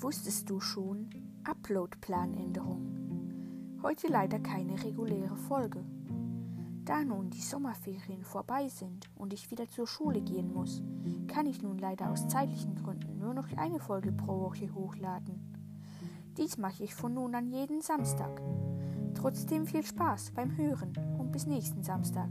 Wusstest du schon? Upload-Planänderung. Heute leider keine reguläre Folge. Da nun die Sommerferien vorbei sind und ich wieder zur Schule gehen muss, kann ich nun leider aus zeitlichen Gründen nur noch eine Folge pro Woche hochladen. Dies mache ich von nun an jeden Samstag. Trotzdem viel Spaß beim Hören und bis nächsten Samstag.